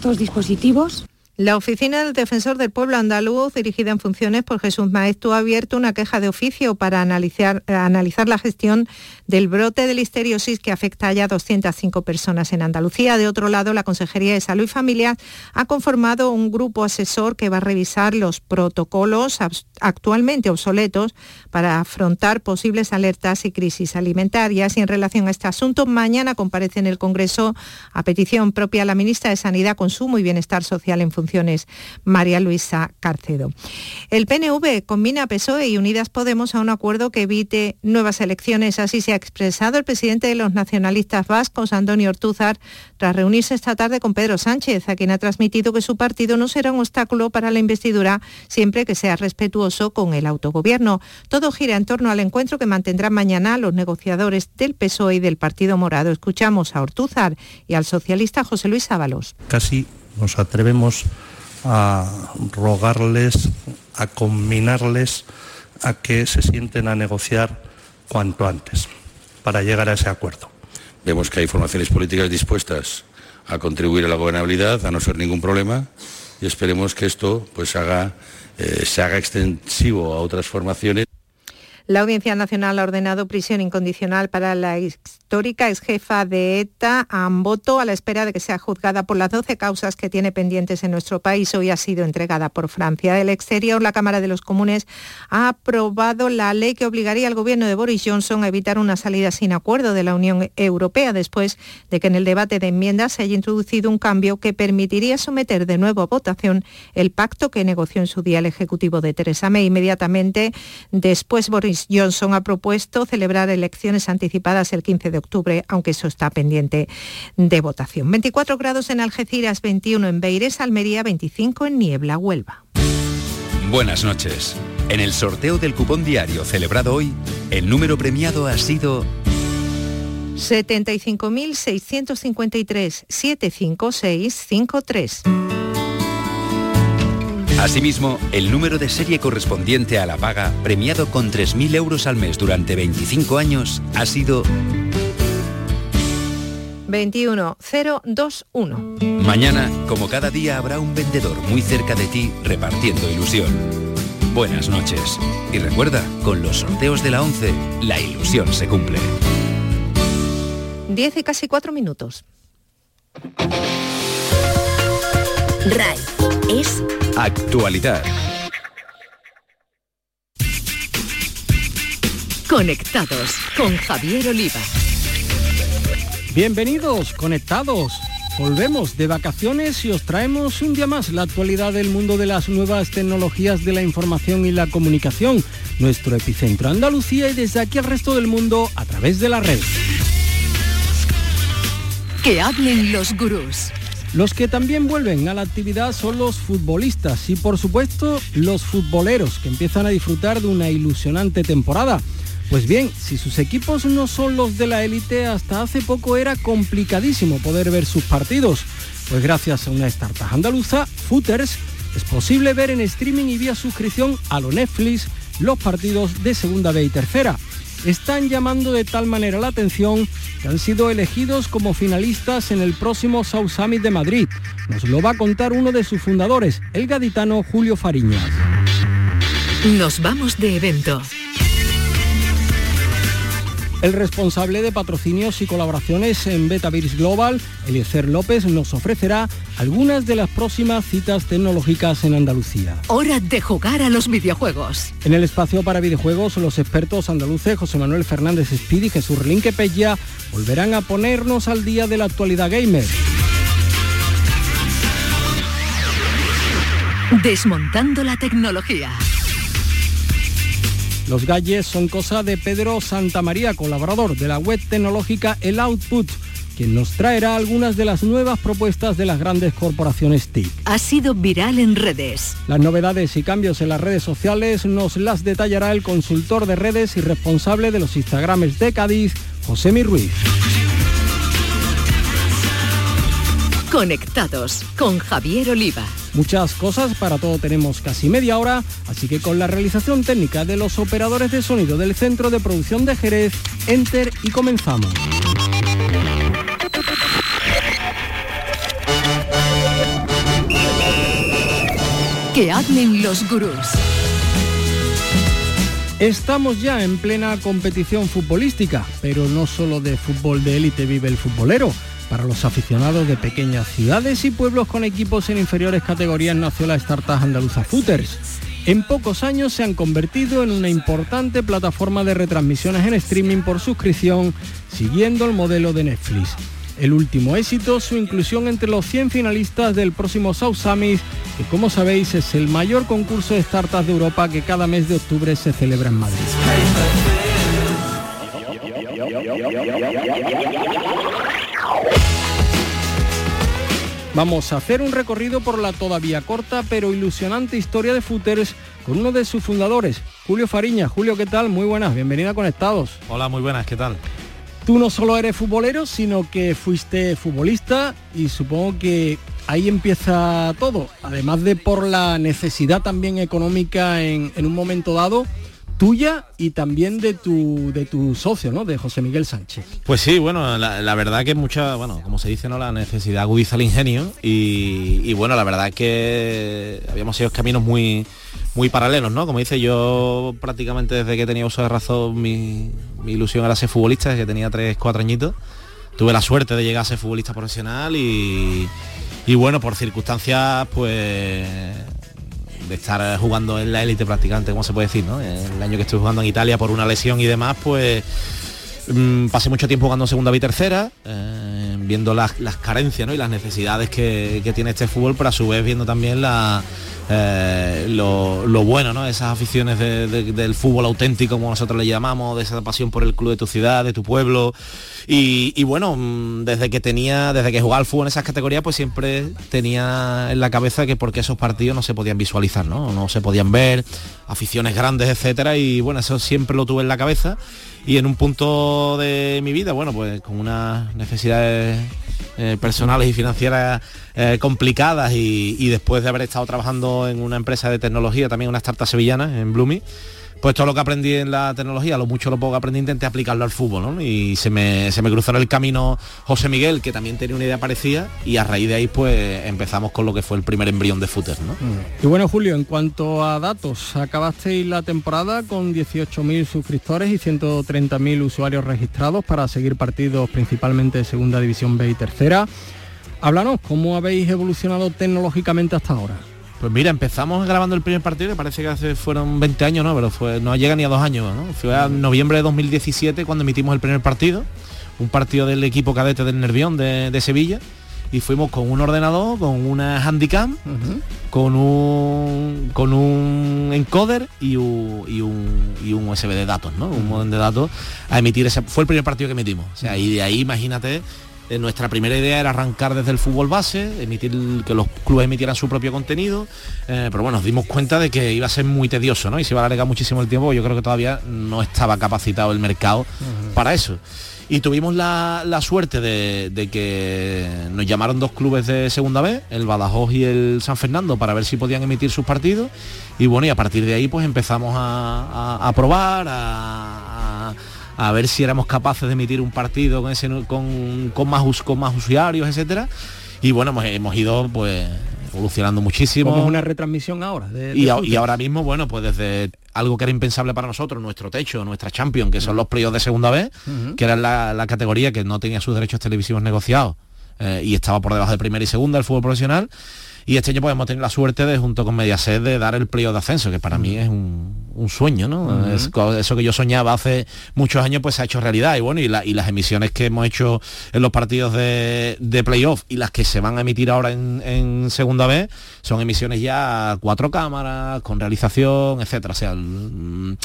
Estos dispositivos la Oficina del Defensor del Pueblo Andaluz, dirigida en funciones por Jesús Maestro, ha abierto una queja de oficio para analizar, analizar, la gestión del brote de listeriosis que afecta ya a 205 personas en Andalucía. De otro lado, la Consejería de Salud y Familia ha conformado un grupo asesor que va a revisar los protocolos actualmente obsoletos para afrontar posibles alertas y crisis alimentarias. Y en relación a este asunto, mañana comparece en el Congreso a petición propia la ministra de Sanidad, Consumo y Bienestar Social en función María Luisa Carcedo. El PNV combina PSOE y Unidas Podemos a un acuerdo que evite nuevas elecciones. Así se ha expresado el presidente de los nacionalistas vascos, Antonio Ortúzar, tras reunirse esta tarde con Pedro Sánchez, a quien ha transmitido que su partido no será un obstáculo para la investidura siempre que sea respetuoso con el autogobierno. Todo gira en torno al encuentro que mantendrán mañana los negociadores del PSOE y del Partido Morado. Escuchamos a Ortúzar y al socialista José Luis Ábalos. Casi nos atrevemos a rogarles, a combinarles a que se sienten a negociar cuanto antes para llegar a ese acuerdo. Vemos que hay formaciones políticas dispuestas a contribuir a la gobernabilidad, a no ser ningún problema, y esperemos que esto pues, haga, eh, se haga extensivo a otras formaciones. La Audiencia Nacional ha ordenado prisión incondicional para la histórica ex jefa de ETA, Amboto, a la espera de que sea juzgada por las 12 causas que tiene pendientes en nuestro país. Hoy ha sido entregada por Francia. Del exterior, la Cámara de los Comunes ha aprobado la ley que obligaría al gobierno de Boris Johnson a evitar una salida sin acuerdo de la Unión Europea después de que en el debate de enmiendas se haya introducido un cambio que permitiría someter de nuevo a votación el pacto que negoció en su día el Ejecutivo de Teresa May. Inmediatamente después Boris Johnson ha propuesto celebrar elecciones anticipadas el 15 de octubre, aunque eso está pendiente de votación. 24 grados en Algeciras, 21 en Beires, Almería, 25 en Niebla, Huelva. Buenas noches. En el sorteo del cupón diario celebrado hoy, el número premiado ha sido 75.653 75653. Asimismo, el número de serie correspondiente a la paga, premiado con 3.000 euros al mes durante 25 años, ha sido 21021. Mañana, como cada día, habrá un vendedor muy cerca de ti repartiendo ilusión. Buenas noches. Y recuerda, con los sorteos de la 11, la ilusión se cumple. 10 y casi 4 minutos. RAI es actualidad. Conectados con Javier Oliva. Bienvenidos, conectados. Volvemos de vacaciones y os traemos un día más la actualidad del mundo de las nuevas tecnologías de la información y la comunicación, nuestro epicentro Andalucía y desde aquí al resto del mundo a través de la red. Que hablen los gurús. Los que también vuelven a la actividad son los futbolistas y por supuesto los futboleros que empiezan a disfrutar de una ilusionante temporada. Pues bien, si sus equipos no son los de la élite, hasta hace poco era complicadísimo poder ver sus partidos. Pues gracias a una startup andaluza, Footers, es posible ver en streaming y vía suscripción a lo Netflix los partidos de segunda B y tercera están llamando de tal manera la atención que han sido elegidos como finalistas en el próximo South Summit de Madrid. Nos lo va a contar uno de sus fundadores, el gaditano Julio Fariñas. Nos vamos de evento. El responsable de patrocinios y colaboraciones en Betavirs Global, Eliezer López, nos ofrecerá algunas de las próximas citas tecnológicas en Andalucía. Hora de jugar a los videojuegos. En el espacio para videojuegos, los expertos andaluces José Manuel Fernández Speedy y Jesús Relinque Pella volverán a ponernos al día de la actualidad gamer. Desmontando la tecnología. Los galles son cosa de Pedro Santamaría, colaborador de la web tecnológica El Output, quien nos traerá algunas de las nuevas propuestas de las grandes corporaciones TIC. Ha sido viral en redes. Las novedades y cambios en las redes sociales nos las detallará el consultor de redes y responsable de los Instagrames de Cádiz, José Mi Ruiz. Conectados con Javier Oliva. Muchas cosas, para todo tenemos casi media hora, así que con la realización técnica de los operadores de sonido del Centro de Producción de Jerez, Enter y comenzamos. Que hablen los gurús. Estamos ya en plena competición futbolística, pero no solo de fútbol de élite vive el futbolero. Para los aficionados de pequeñas ciudades y pueblos con equipos en inferiores categorías nació la startup Andaluza Footers. En pocos años se han convertido en una importante plataforma de retransmisiones en streaming por suscripción, siguiendo el modelo de Netflix. El último éxito, su inclusión entre los 100 finalistas del próximo South Summit, que como sabéis es el mayor concurso de startups de Europa que cada mes de octubre se celebra en Madrid. Vamos a hacer un recorrido por la todavía corta pero ilusionante historia de Footers con uno de sus fundadores, Julio Fariña. Julio, ¿qué tal? Muy buenas, bienvenida a Conectados. Hola, muy buenas, ¿qué tal? Tú no solo eres futbolero, sino que fuiste futbolista y supongo que ahí empieza todo, además de por la necesidad también económica en, en un momento dado tuya y también de tu de tu socio, ¿no? De José Miguel Sánchez. Pues sí, bueno, la, verdad que mucha, bueno, como se dice, ¿no? La necesidad agudiza el ingenio y, y bueno, la verdad que habíamos sido caminos muy muy paralelos, ¿no? Como dice yo prácticamente desde que tenía uso de razón mi, mi ilusión era ser futbolista, desde que tenía 3, 4 añitos. Tuve la suerte de llegar a ser futbolista profesional y, y bueno, por circunstancias pues de estar jugando en la élite prácticamente, como se puede decir, ¿no? El año que estuve jugando en Italia por una lesión y demás, pues mm, pasé mucho tiempo jugando en segunda y tercera, eh, viendo las, las, carencias ¿no? y las necesidades que, que, tiene este fútbol, pero a su vez viendo también la, eh, lo, lo, bueno, ¿no? Esas aficiones de, de, del fútbol auténtico, como nosotros le llamamos, de esa pasión por el club de tu ciudad, de tu pueblo. Y, y, bueno, mm, desde que tenía, desde que jugaba al fútbol en esas categorías, pues siempre tenía en la cabeza que porque esos partidos no se podían visualizar, ¿no? No se podían ver, aficiones grandes, etcétera. Y bueno, eso siempre lo tuve en la cabeza. Y en un punto de mi vida, bueno, pues con unas necesidades eh, personales y financieras eh, complicadas y, y, después de haber estado trabajando en una empresa de tecnología, también una startup sevillana en Bloomy, pues todo lo que aprendí en la tecnología, lo mucho lo poco que aprendí, intenté aplicarlo al fútbol, ¿no? Y se me, se me cruzó en el camino José Miguel, que también tenía una idea parecida, y a raíz de ahí pues empezamos con lo que fue el primer embrión de footer, ¿no? Y bueno, Julio, en cuanto a datos, acabasteis la temporada con 18.000 suscriptores y 130.000 usuarios registrados para seguir partidos principalmente de Segunda División B y Tercera. Háblanos, ¿cómo habéis evolucionado tecnológicamente hasta ahora? Pues mira, empezamos grabando el primer partido, que parece que hace fueron 20 años, ¿no? Pero fue, no llega ni a dos años, ¿no? Fue a noviembre de 2017 cuando emitimos el primer partido, un partido del equipo cadete del Nervión de, de Sevilla. Y fuimos con un ordenador, con una handicam, uh -huh. con un con un encoder y un, y un, y un USB de datos, ¿no? Uh -huh. Un modem de datos a emitir ese. Fue el primer partido que emitimos. O sea, y de ahí imagínate eh, nuestra primera idea era arrancar desde el fútbol base, emitir que los clubes emitieran su propio contenido, eh, pero bueno, nos dimos cuenta de que iba a ser muy tedioso, ¿no? Y se iba a alargar muchísimo el tiempo, yo creo que todavía no estaba capacitado el mercado uh -huh. para eso. Y tuvimos la, la suerte de, de, que nos llamaron dos clubes de segunda vez, el Badajoz y el San Fernando, para ver si podían emitir sus partidos. Y bueno, y a partir de ahí pues empezamos a, a, a probar, a, a ver si éramos capaces de emitir un partido con, ese, con, con, más, con más usuarios, etcétera. Y bueno, hemos, hemos ido pues evolucionando muchísimo. Como una retransmisión ahora. De, de y, y, ahora mismo, bueno, pues desde algo que era impensable para nosotros, nuestro techo, nuestra Champions, que son los playoffs de segunda vez, uh -huh. que era la, la, categoría que no tenía sus derechos televisivos negociados eh, y estaba por debajo de primera y segunda el fútbol profesional. Y este año podemos tener la suerte de, junto con Mediaset, de dar el periodo de ascenso, que para mí es un, un sueño, ¿no? Uh -huh. eso que yo soñaba hace muchos años, pues se ha hecho realidad. Y bueno, y, la, y las emisiones que hemos hecho en los partidos de, de playoff y las que se van a emitir ahora en, en, segunda vez, son emisiones ya cuatro cámaras, con realización, etcétera. O sea, el,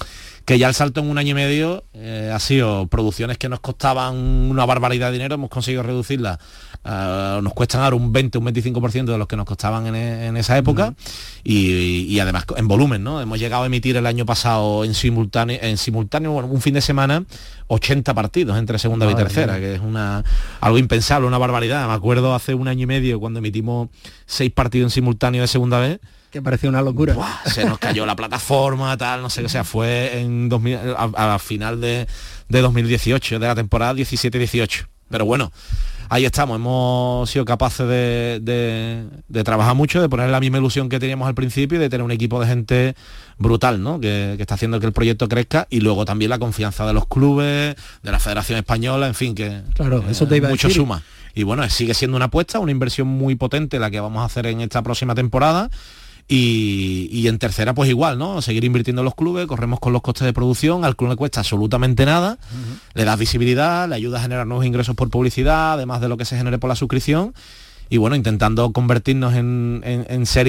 que ya el salto en un año y medio eh, ha sido producciones que nos costaban una barbaridad de dinero, hemos conseguido reducirlas, uh, nos cuestan ahora un 20, un 25% de los que nos costaban en, en esa época uh -huh. y, y, además en volumen, ¿no? Hemos llegado a emitir el año pasado en simultáneo, en simultáneo bueno, un fin de semana, 80 partidos entre segunda Madre y tercera, mía. que es una algo impensable, una barbaridad. Me acuerdo hace un año y medio cuando emitimos seis partidos en simultáneo de segunda vez, que parecía una locura. Buah, se nos cayó la plataforma, tal, no sé qué, o sea, fue en 2000, a, a, final de, de 2018, de la temporada 17-18. Pero bueno, ahí estamos, hemos sido capaces de, de, trabajar mucho, de poner la misma ilusión que teníamos al principio y de tener un equipo de gente brutal, ¿no? Que, está haciendo que el proyecto crezca y luego también la confianza de los clubes, de la Federación Española, en fin, que claro, eso te iba mucho a decir. suma. Y bueno, sigue siendo una apuesta, una inversión muy potente la que vamos a hacer en esta próxima temporada. Y, en tercera pues igual, ¿no? Seguir invirtiendo en los clubes, corremos con los costes de producción, al club le cuesta absolutamente nada, le das visibilidad, le ayuda a generar nuevos ingresos por publicidad, además de lo que se genere por la suscripción, y bueno, intentando convertirnos en, en, ser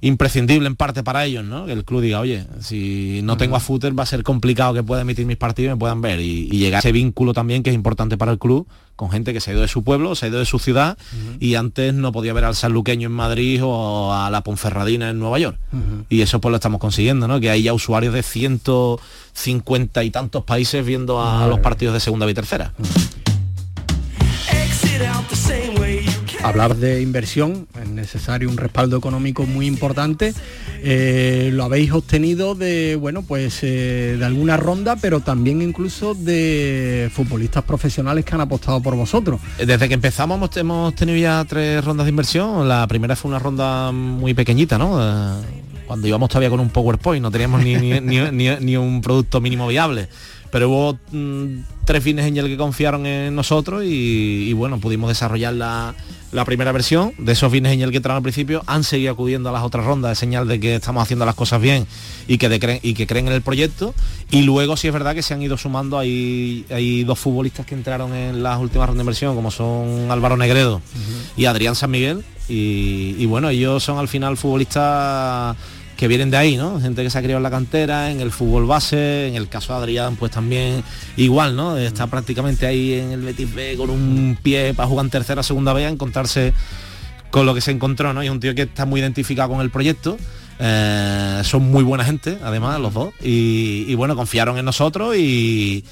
imprescindible en parte para ellos, ¿no? Que el club diga, oye, si no tengo a footer va a ser complicado que pueda emitir mis partidos y me puedan ver. Y, llegar a ese vínculo también que es importante para el club, con gente que se ha ido de su pueblo, se ha ido de su ciudad y antes no podía ver al sanluqueño en Madrid o a la Ponferradina en Nueva York. Y eso pues lo estamos consiguiendo, ¿no? Que hay ya usuarios de 150 y tantos países viendo a, los partidos de segunda y tercera. Hablar de inversión, es necesario un respaldo económico muy importante. Eh, lo habéis obtenido de, bueno, pues eh, de alguna ronda, pero también incluso de futbolistas profesionales que han apostado por vosotros. Desde que empezamos hemos, tenido ya tres rondas de inversión. La primera fue una ronda muy pequeñita, ¿no? Eh, cuando íbamos todavía con un PowerPoint, no teníamos ni un producto mínimo viable pero hubo mm, tres fines en el que confiaron en nosotros y, bueno, pudimos desarrollar la, primera versión. De esos fines en el que entraron al principio, han seguido acudiendo a las otras rondas de señal de que estamos haciendo las cosas bien y que, creen, y que creen en el proyecto. Y luego sí es verdad que se han ido sumando, hay, hay dos futbolistas que entraron en las últimas rondas de inversión, como son Álvaro Negredo y Adrián San Miguel. Y, y bueno, ellos son al final futbolistas que vienen de ahí, ¿no? Gente que se ha criado en la cantera, en el fútbol base, en el caso de Adrián, pues también igual, ¿no? Está prácticamente ahí en el Betis B con un pie para jugar en tercera, segunda vez, a encontrarse con lo que se encontró, ¿no? Y es un tío que está muy identificado con el proyecto. Eh, son muy buena gente, además, los dos. Y, bueno, confiaron en nosotros y,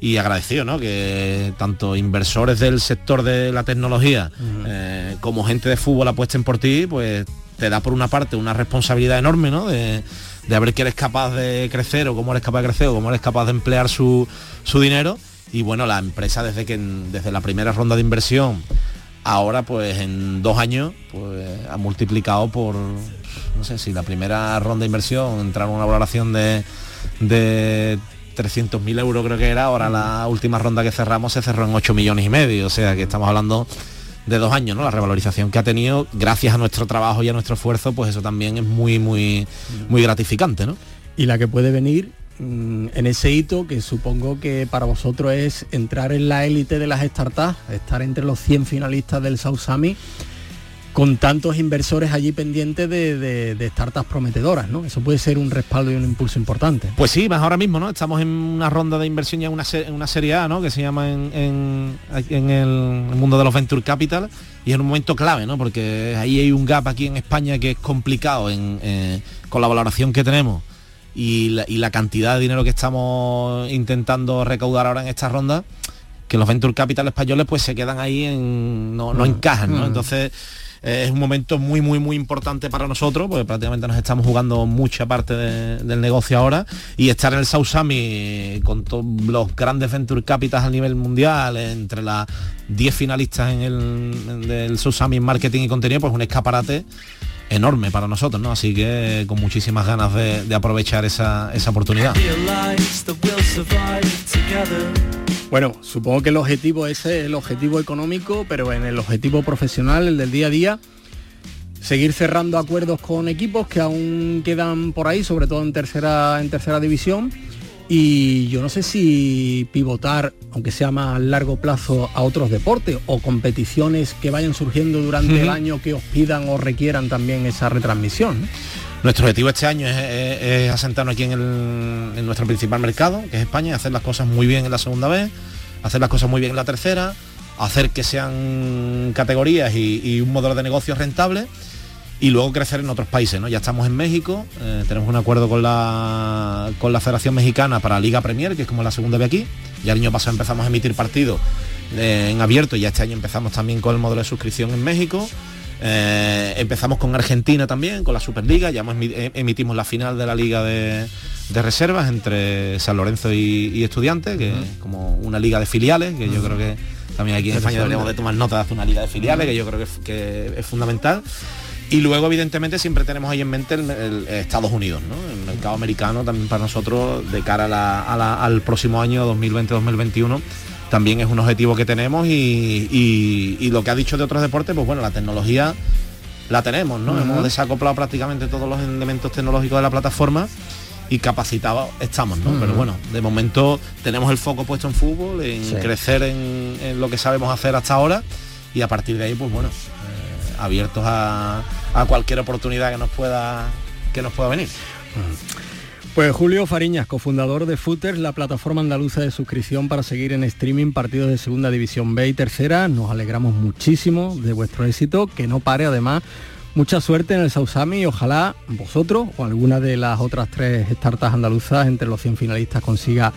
y agradecido, ¿no? Que tanto inversores del sector de la tecnología eh, como gente de fútbol apuesten por ti, pues te da por una parte una responsabilidad enorme, ¿no? De, de ver que eres capaz de crecer o cómo eres capaz de crecer o cómo eres capaz de emplear su, dinero. Y bueno, la empresa desde que desde la primera ronda de inversión ahora pues en dos años pues ha multiplicado por no sé si la primera ronda de inversión entraron una valoración de, de 300.000 euros creo que era, ahora la última ronda que cerramos se cerró en 8 millones y medio, o sea que estamos hablando de dos años, ¿no? La revalorización que ha tenido gracias a nuestro trabajo y a nuestro esfuerzo, pues eso también es muy, muy, muy gratificante, ¿no? Y la que puede venir mm, en ese hito que supongo que para vosotros es entrar en la élite de las startups, estar entre los 100 finalistas del Sausami con tantos inversores allí pendientes de, startups prometedoras, ¿no? Eso puede ser un respaldo y un impulso importante. Pues sí, más ahora mismo, ¿no? Estamos en una ronda de inversión ya en una, una serie A, ¿no? Que se llama en, el, mundo de los Venture Capital y es un momento clave, ¿no? Porque ahí hay un gap aquí en España que es complicado eh, con la valoración que tenemos y la, cantidad de dinero que estamos intentando recaudar ahora en esta ronda que los venture capital españoles pues se quedan ahí en no, no mm. encajan ¿no? Mm. entonces eh, es un momento muy, muy, muy importante para nosotros, porque prácticamente nos estamos jugando mucha parte del negocio ahora, y estar en el Sausami con todos los grandes Venture Capitals a nivel mundial, entre las 10 finalistas en el en marketing y contenido, pues un escaparate enorme para nosotros, ¿no? Así que con muchísimas ganas de, aprovechar esa, esa oportunidad. Bueno, supongo que el objetivo ese es el objetivo económico, pero en el objetivo profesional, el del día a día, seguir cerrando acuerdos con equipos que aún quedan por ahí, sobre todo en tercera, en tercera división. Y yo no sé si pivotar, aunque sea más a largo plazo, a otros deportes o competiciones que vayan surgiendo durante el año que os pidan o requieran también esa retransmisión. Nuestro objetivo este año es, asentarnos aquí en, nuestro principal mercado, que es España, hacer las cosas muy bien en la segunda vez, hacer las cosas muy bien en la tercera, hacer que sean categorías y, un modelo de negocio rentable y luego crecer en otros países. Ya estamos en México, eh, tenemos un acuerdo con la, con la Federación Mexicana para Liga Premier, que es como la segunda vez aquí. Ya el año pasado empezamos a emitir partidos eh, en abierto y ya este año empezamos también con el modelo de suscripción en México. Eh, empezamos con Argentina también, con la Superliga, ya eh, emitimos la final de la Liga de, Reservas entre San Lorenzo y, Estudiantes, que es como una liga de filiales, que yo creo que También aquí en España deberíamos de tomar nota de hacer una liga de filiales, que yo creo que es, que es fundamental. Y luego, evidentemente, siempre tenemos ahí en mente el, Estados Unidos, ¿no? El mercado americano también para nosotros de cara al próximo año 2020-2021 también es un objetivo que tenemos y, lo que ha dicho de otros deportes, pues bueno, la tecnología la tenemos, ¿no? Hemos desacoplado prácticamente todos los elementos tecnológicos de la plataforma y capacitados estamos, ¿no? Pero bueno, de momento tenemos el foco puesto en fútbol, en crecer en, lo que sabemos hacer hasta ahora y a partir de ahí, pues bueno, eh, abiertos a, cualquier oportunidad que nos pueda que nos pueda venir. Pues Julio Fariñas, cofundador de Footers, la plataforma andaluza de suscripción para seguir en streaming partidos de Segunda División B y Tercera. Nos alegramos muchísimo de vuestro éxito, que no pare además. Mucha suerte en el Sausami y ojalá vosotros o alguna de las otras tres startups andaluzas entre los 100 finalistas consiga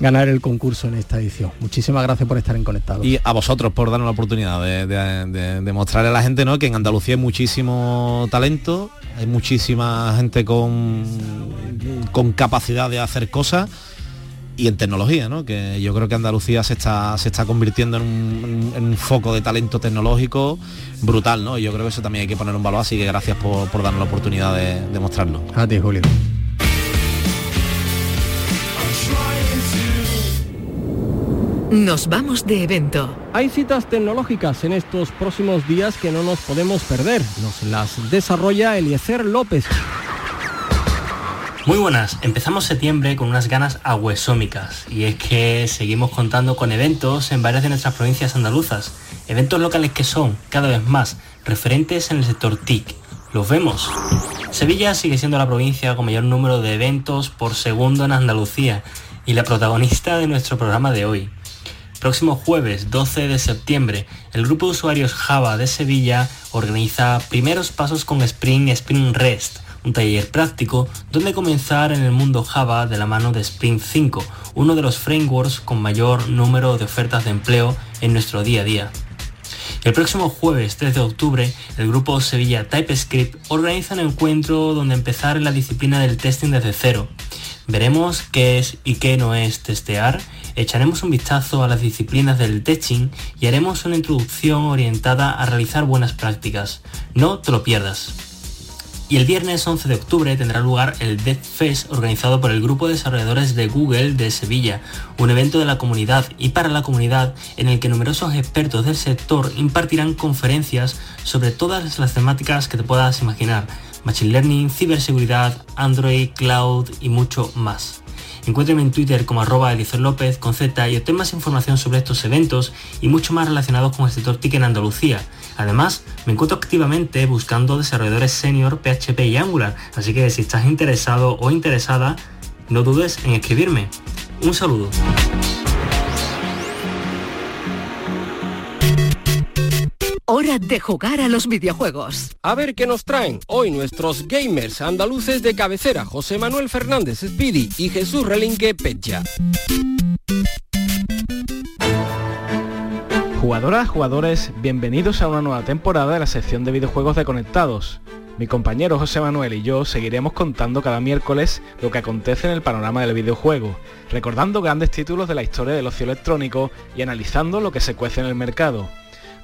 ganar el concurso en esta edición. Muchísimas gracias por estar en Conectado. Y a vosotros por darnos la oportunidad de, mostrarle a la gente ¿no? que en Andalucía hay muchísimo talento, hay muchísima gente con, con capacidad de hacer cosas y en tecnología, ¿no? que yo creo que Andalucía se está, se está convirtiendo en un, foco de talento tecnológico brutal, ¿no? Y yo creo que eso también hay que poner un valor, así que gracias por, por darnos la oportunidad de, de mostrarlo. A ti, Julio. Nos vamos de evento. Hay citas tecnológicas en estos próximos días que no nos podemos perder. Nos las desarrolla Eliezer López. Muy buenas, empezamos septiembre con unas ganas aguesómicas y es que seguimos contando con eventos en varias de nuestras provincias andaluzas, eventos locales que son, cada vez más, referentes en el sector TIC. Los vemos. Sevilla sigue siendo la provincia con mayor número de eventos por segundo en Andalucía y la protagonista de nuestro programa de hoy. Próximo jueves 12 de septiembre, el grupo de usuarios Java de Sevilla organiza primeros pasos con Spring Spring REST, un taller práctico donde comenzar en el mundo Java de la mano de Spring 5, uno de los frameworks con mayor número de ofertas de empleo en nuestro día a día. El próximo jueves 3 de octubre, el grupo Sevilla TypeScript organiza un encuentro donde empezar en la disciplina del testing desde cero. Veremos qué es y qué no es testear echaremos un vistazo a las disciplinas del teaching y haremos una introducción orientada a realizar buenas prácticas. No te lo pierdas. Y el viernes 11 de octubre tendrá lugar el Dev Fest organizado por el grupo de desarrolladores de Google de Sevilla, un evento de la comunidad y para la comunidad en el que numerosos expertos del sector impartirán conferencias sobre todas las temáticas que te puedas imaginar, Machine Learning, ciberseguridad, Android, Cloud y mucho más. Encuéntrame en Twitter como arroba López con Z y obtén más información sobre estos eventos y mucho más relacionados con el sector TIC en Andalucía. Además, me encuentro activamente buscando desarrolladores senior PHP y Angular, así que si estás interesado o interesada, no dudes en escribirme. Un saludo. Hora de jugar a los videojuegos. A ver qué nos traen hoy nuestros gamers andaluces de cabecera, José Manuel Fernández Speedy y Jesús Relinque Pecha. Jugadoras, jugadores, bienvenidos a una nueva temporada de la sección de videojuegos de Conectados. Mi compañero José Manuel y yo seguiremos contando cada miércoles lo que acontece en el panorama del videojuego, recordando grandes títulos de la historia del ocio electrónico y analizando lo que se cuece en el mercado.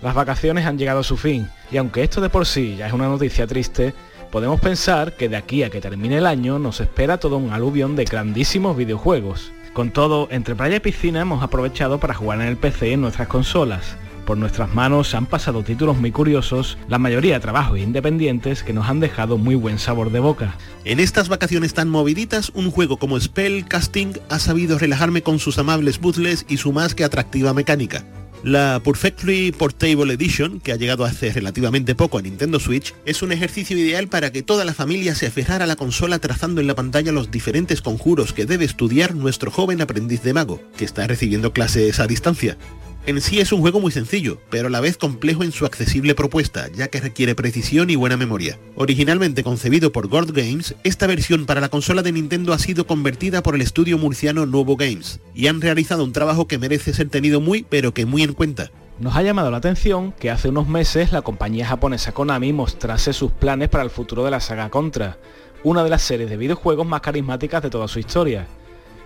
Las vacaciones han llegado a su fin y aunque esto de por sí ya es una noticia triste, podemos pensar que de aquí a que termine el año nos espera todo un aluvión de grandísimos videojuegos. Con todo, entre playa y piscina hemos aprovechado para jugar en el PC y en nuestras consolas. Por nuestras manos han pasado títulos muy curiosos, la mayoría trabajos independientes que nos han dejado muy buen sabor de boca. En estas vacaciones tan moviditas, un juego como Spell Casting ha sabido relajarme con sus amables puzzles y su más que atractiva mecánica. La Perfectly Portable Edition, que ha llegado hace relativamente poco a Nintendo Switch, es un ejercicio ideal para que toda la familia se aferrara a la consola trazando en la pantalla los diferentes conjuros que debe estudiar nuestro joven aprendiz de mago, que está recibiendo clases a distancia. En sí es un juego muy sencillo, pero a la vez complejo en su accesible propuesta, ya que requiere precisión y buena memoria. Originalmente concebido por Gord Games, esta versión para la consola de Nintendo ha sido convertida por el estudio murciano Nuevo Games, y han realizado un trabajo que merece ser tenido muy pero que muy en cuenta. Nos ha llamado la atención que hace unos meses la compañía japonesa Konami mostrase sus planes para el futuro de la saga Contra, una de las series de videojuegos más carismáticas de toda su historia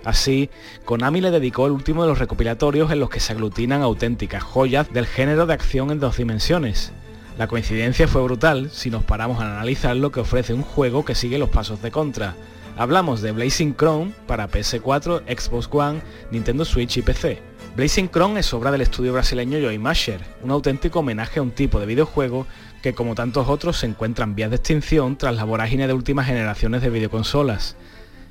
Así, Konami le dedicó el último de los recopilatorios en los que se aglutinan auténticas joyas del género de acción en dos dimensiones. La coincidencia fue brutal si nos paramos a analizar lo que ofrece un juego que sigue los pasos de Contra. Hablamos de Blazing Chrome para PS4, Xbox One, Nintendo Switch y PC. Blazing Chrome es obra del estudio brasileño Joy Masher, un auténtico homenaje a un tipo de videojuego que como tantos otros se encuentra en vías de extinción tras la vorágine de últimas generaciones de videoconsolas.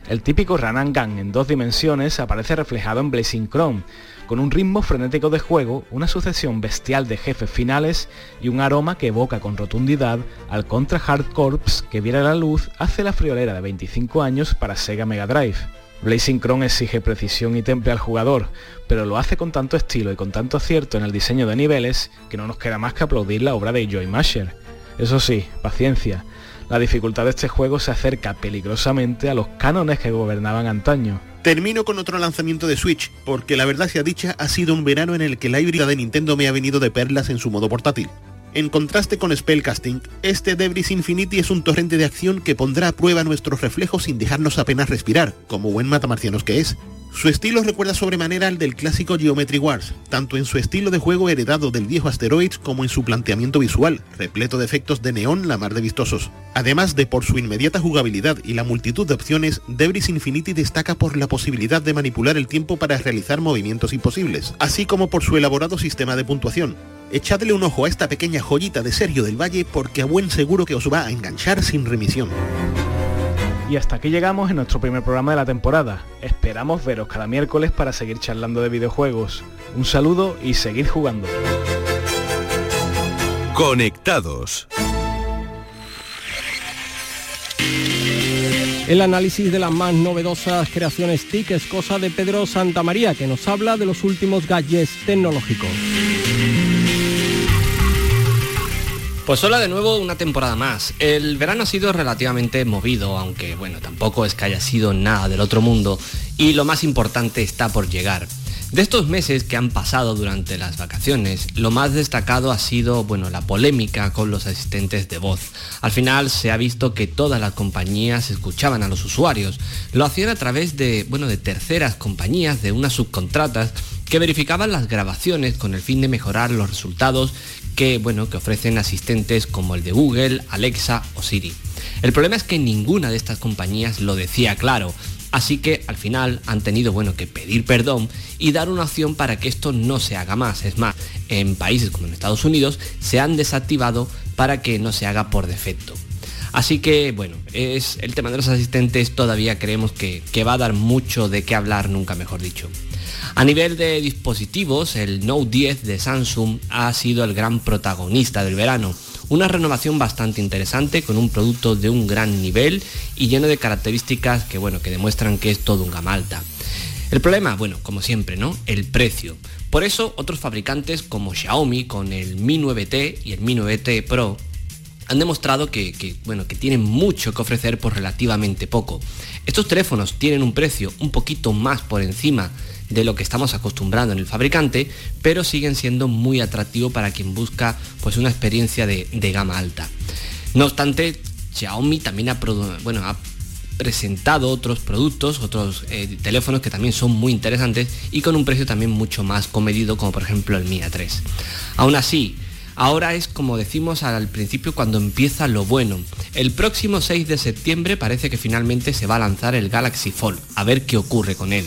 El típico gun en dos dimensiones aparece reflejado en Blazing Chrome, con un ritmo frenético de juego, una sucesión bestial de jefes finales y un aroma que evoca con rotundidad al Contra Hard Corps que viera la luz hace la friolera de 25 años para Sega Mega Drive. Blazing Chrome exige precisión y temple al jugador, pero lo hace con tanto estilo y con tanto acierto en el diseño de niveles que no nos queda más que aplaudir la obra de Joy Masher. Eso sí, paciencia, la dificultad de este juego se acerca peligrosamente a los cánones que gobernaban antaño. Termino con otro lanzamiento de Switch, porque la verdad sea dicha, ha sido un verano en el que la híbrida de Nintendo me ha venido de perlas en su modo portátil. En contraste con Spellcasting, este Debris Infinity es un torrente de acción que pondrá a prueba nuestros reflejos sin dejarnos apenas respirar, como buen matamarcianos que es. Su estilo recuerda sobremanera al del clásico Geometry Wars, tanto en su estilo de juego heredado del viejo Asteroids como en su planteamiento visual, repleto de efectos de neón la mar de vistosos. Además de por su inmediata jugabilidad y la multitud de opciones, Debris Infinity destaca por la posibilidad de manipular el tiempo para realizar movimientos imposibles, así como por su elaborado sistema de puntuación. Echadle un ojo a esta pequeña joyita de Sergio del Valle porque a buen seguro que os va a enganchar sin remisión. Y hasta aquí llegamos en nuestro primer programa de la temporada. Esperamos veros cada miércoles para seguir charlando de videojuegos. Un saludo y seguid jugando. Conectados. El análisis de las más novedosas creaciones TIC es cosa de Pedro Santamaría, que nos habla de los últimos gadgets tecnológicos. Pues hola de nuevo una temporada más. El verano ha sido relativamente movido, aunque bueno, tampoco es que haya sido nada del otro mundo, y lo más importante está por llegar. De estos meses que han pasado durante las vacaciones, lo más destacado ha sido, bueno, la polémica con los asistentes de voz. Al final se ha visto que todas las compañías escuchaban a los usuarios. Lo hacían a través de, bueno, de terceras compañías, de unas subcontratas que verificaban las grabaciones con el fin de mejorar los resultados que, bueno, que ofrecen asistentes como el de Google, Alexa o Siri. El problema es que ninguna de estas compañías lo decía claro, así que al final han tenido bueno, que pedir perdón y dar una opción para que esto no se haga más. Es más, en países como en Estados Unidos se han desactivado para que no se haga por defecto. Así que bueno, es el tema de los asistentes todavía creemos que, que va a dar mucho de qué hablar, nunca mejor dicho. A nivel de dispositivos, el Note 10 de Samsung ha sido el gran protagonista del verano. Una renovación bastante interesante con un producto de un gran nivel y lleno de características que, bueno, que demuestran que es todo un gama alta. El problema, bueno, como siempre, ¿no? El precio. Por eso otros fabricantes como Xiaomi con el Mi 9T y el Mi 9T Pro han demostrado que, que, bueno, que tienen mucho que ofrecer por relativamente poco. Estos teléfonos tienen un precio un poquito más por encima de lo que estamos acostumbrando en el fabricante, pero siguen siendo muy atractivos para quien busca pues, una experiencia de, gama alta. No obstante, Xiaomi también ha, bueno, ha presentado otros productos, otros eh, teléfonos que también son muy interesantes y con un precio también mucho más comedido, como por ejemplo el Mi A3. Aún así, Ahora es como decimos al principio cuando empieza lo bueno. El próximo 6 de septiembre parece que finalmente se va a lanzar el Galaxy Fold, a ver qué ocurre con él.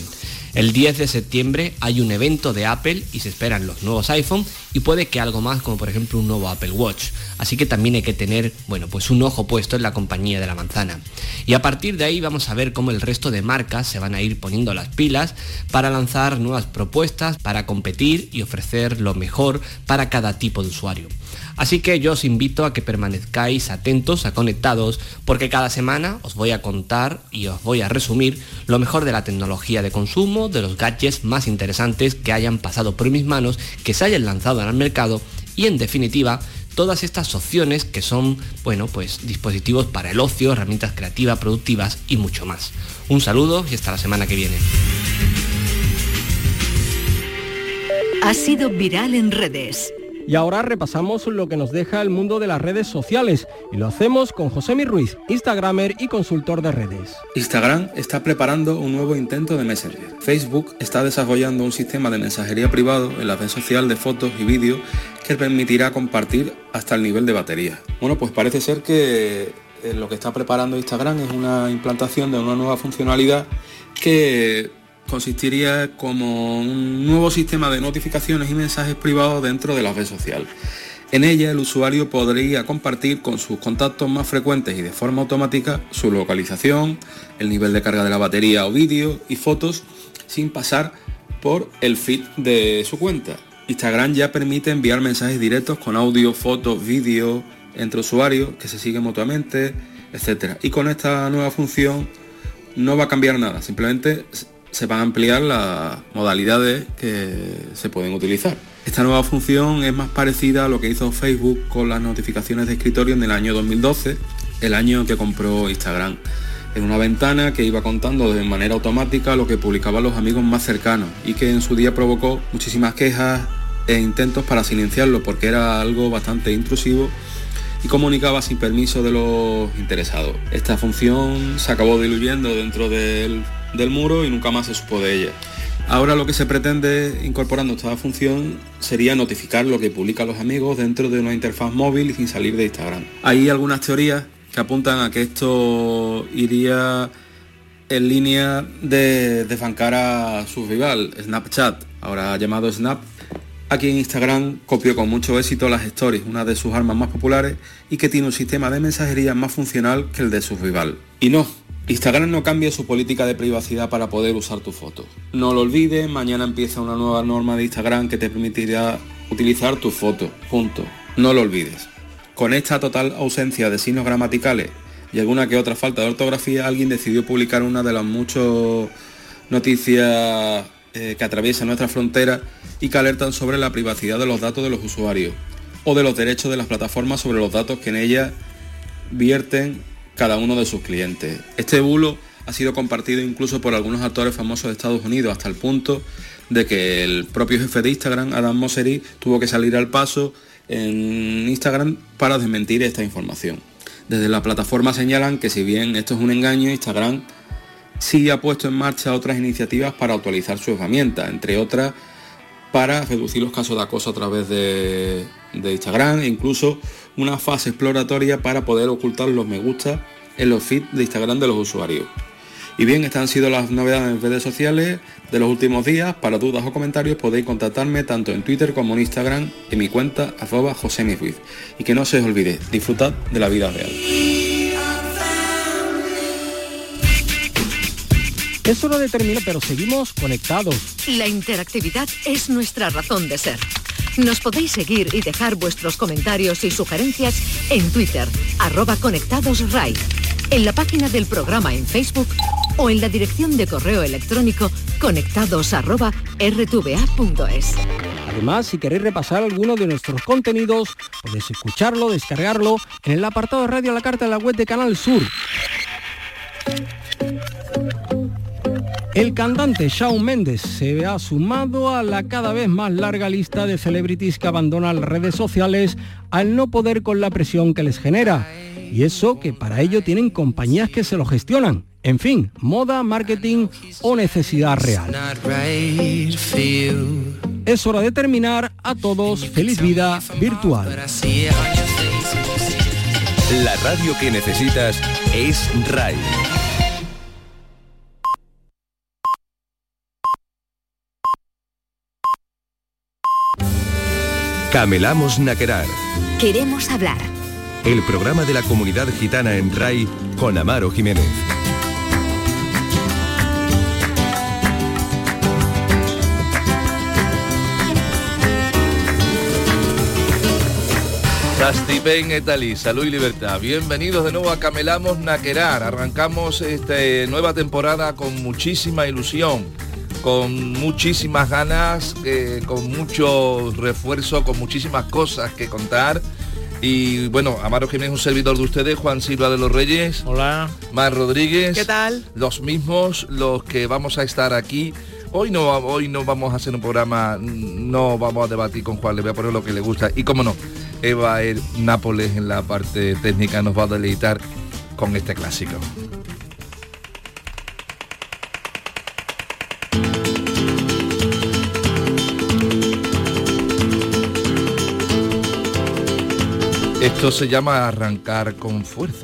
El 10 de septiembre hay un evento de Apple y se esperan los nuevos iPhone y puede que algo más como por ejemplo un nuevo Apple Watch. Así que también hay que tener, bueno, pues un ojo puesto en la compañía de la manzana. Y a partir de ahí vamos a ver cómo el resto de marcas se van a ir poniendo las pilas para lanzar nuevas propuestas, para competir y ofrecer lo mejor para cada tipo de usuario. Así que yo os invito a que permanezcáis atentos, a conectados, porque cada semana os voy a contar y os voy a resumir lo mejor de la tecnología de consumo, de los gadgets más interesantes que hayan pasado por mis manos, que se hayan lanzado al mercado y en definitiva todas estas opciones que son, bueno, pues dispositivos para el ocio, herramientas creativas, productivas y mucho más. Un saludo y hasta la semana que viene. Ha sido viral en redes Y ahora repasamos lo que nos deja el mundo de las redes sociales y lo hacemos con José Mi Ruiz, Instagramer y consultor de redes. Instagram está preparando un nuevo intento de Messenger. Facebook está desarrollando un sistema de mensajería privado en la red social de fotos y vídeos que permitirá compartir hasta el nivel de batería. Bueno, pues parece ser que eh, lo que está preparando Instagram es una implantación de una nueva funcionalidad que consistiría como un nuevo sistema de notificaciones y mensajes privados dentro de la red social. En ella el usuario podría compartir con sus contactos más frecuentes y de forma automática su localización, el nivel de carga de la batería o vídeo y fotos sin pasar por el feed de su cuenta. Instagram ya permite enviar mensajes directos con audio, fotos, vídeos entre usuarios que se siguen mutuamente, etc. Y con esta nueva función no va a cambiar nada, simplemente se van a ampliar las modalidades que se pueden utilizar. Esta nueva función es más parecida a lo que hizo Facebook con las notificaciones de escritorio en el año 2012, el año que compró Instagram. En una ventana que iba contando de manera automática lo que publicaban los amigos más cercanos y que en su día provocó muchísimas quejas e intentos para silenciarlo porque era algo bastante intrusivo y comunicaba sin permiso de los interesados. Esta función se acabó diluyendo dentro del del muro y nunca más se supo de ella. Ahora lo que se pretende incorporando esta función sería notificar lo que publican los amigos dentro de una interfaz móvil y sin salir de Instagram. Hay algunas teorías que apuntan a que esto iría en línea de desbancar a su rival, Snapchat, ahora llamado Snap, Aquí en Instagram copió con mucho éxito las stories, una de sus armas más populares y que tiene un sistema de mensajería más funcional que el de su rival. Y no, Instagram no cambia su política de privacidad para poder usar tu foto. No lo olvides, mañana empieza una nueva norma de Instagram que te permitirá utilizar tu foto. Punto. No lo olvides. Con esta total ausencia de signos gramaticales y alguna que otra falta de ortografía, alguien decidió publicar una de las muchas noticias eh, que atraviesan nuestra frontera y que alertan sobre la privacidad de los datos de los usuarios o de los derechos de las plataformas sobre los datos que en ellas vierten cada uno de sus clientes. Este bulo ha sido compartido incluso por algunos actores famosos de Estados Unidos hasta el punto de que el propio jefe de Instagram, Adam Mosseri, tuvo que salir al paso en Instagram para desmentir esta información. Desde la plataforma señalan que si bien esto es un engaño, Instagram sí ha puesto en marcha otras iniciativas para actualizar su herramienta, entre otras para reducir los casos de acoso a través de, Instagram e incluso una fase exploratoria para poder ocultar los me gusta en los feeds de Instagram de los usuarios. Y bien, estas han sido las novedades en redes sociales de los últimos días. Para dudas o comentarios podéis contactarme tanto en Twitter como en Instagram en mi cuenta arroba Y que no se os olvide, disfrutad de la vida real. Es hora de terminar, pero seguimos conectados. La interactividad es nuestra razón de ser. Nos podéis seguir y dejar vuestros comentarios y sugerencias en Twitter, arroba conectados RAI, en la página del programa en Facebook o en la dirección de correo electrónico conectados arroba rtva.es. Además, si queréis repasar alguno de nuestros contenidos, podéis escucharlo, descargarlo en el apartado de Radio a la Carta de la web de Canal Sur. El cantante Shawn Mendes se ha sumado a la cada vez más larga lista de celebrities que abandonan redes sociales al no poder con la presión que les genera. Y eso que para ello tienen compañías que se lo gestionan. En fin, moda, marketing o necesidad real. Es hora de terminar. A todos, feliz vida virtual. La radio que necesitas es RAI. Camelamos Naquerar. Queremos hablar. El programa de la comunidad gitana en RAI con Amaro Jiménez. Sastipen Etali, salud y libertad. Bienvenidos de nuevo a Camelamos Naquerar. Arrancamos esta nueva temporada con muchísima ilusión con muchísimas ganas, eh, con mucho refuerzo, con muchísimas cosas que contar. Y bueno, Amaro Jiménez, un servidor de ustedes, Juan Silva de los Reyes. Hola. Mar Rodríguez. ¿Qué tal? Los mismos, los que vamos a estar aquí Hoy no, hoy no vamos a hacer un programa, no vamos a debatir con Juan, le voy a poner lo que le gusta. Y cómo no, Eva el Nápoles en la parte técnica nos va a deleitar con este clásico. Esto se llama arrancar con fuerza.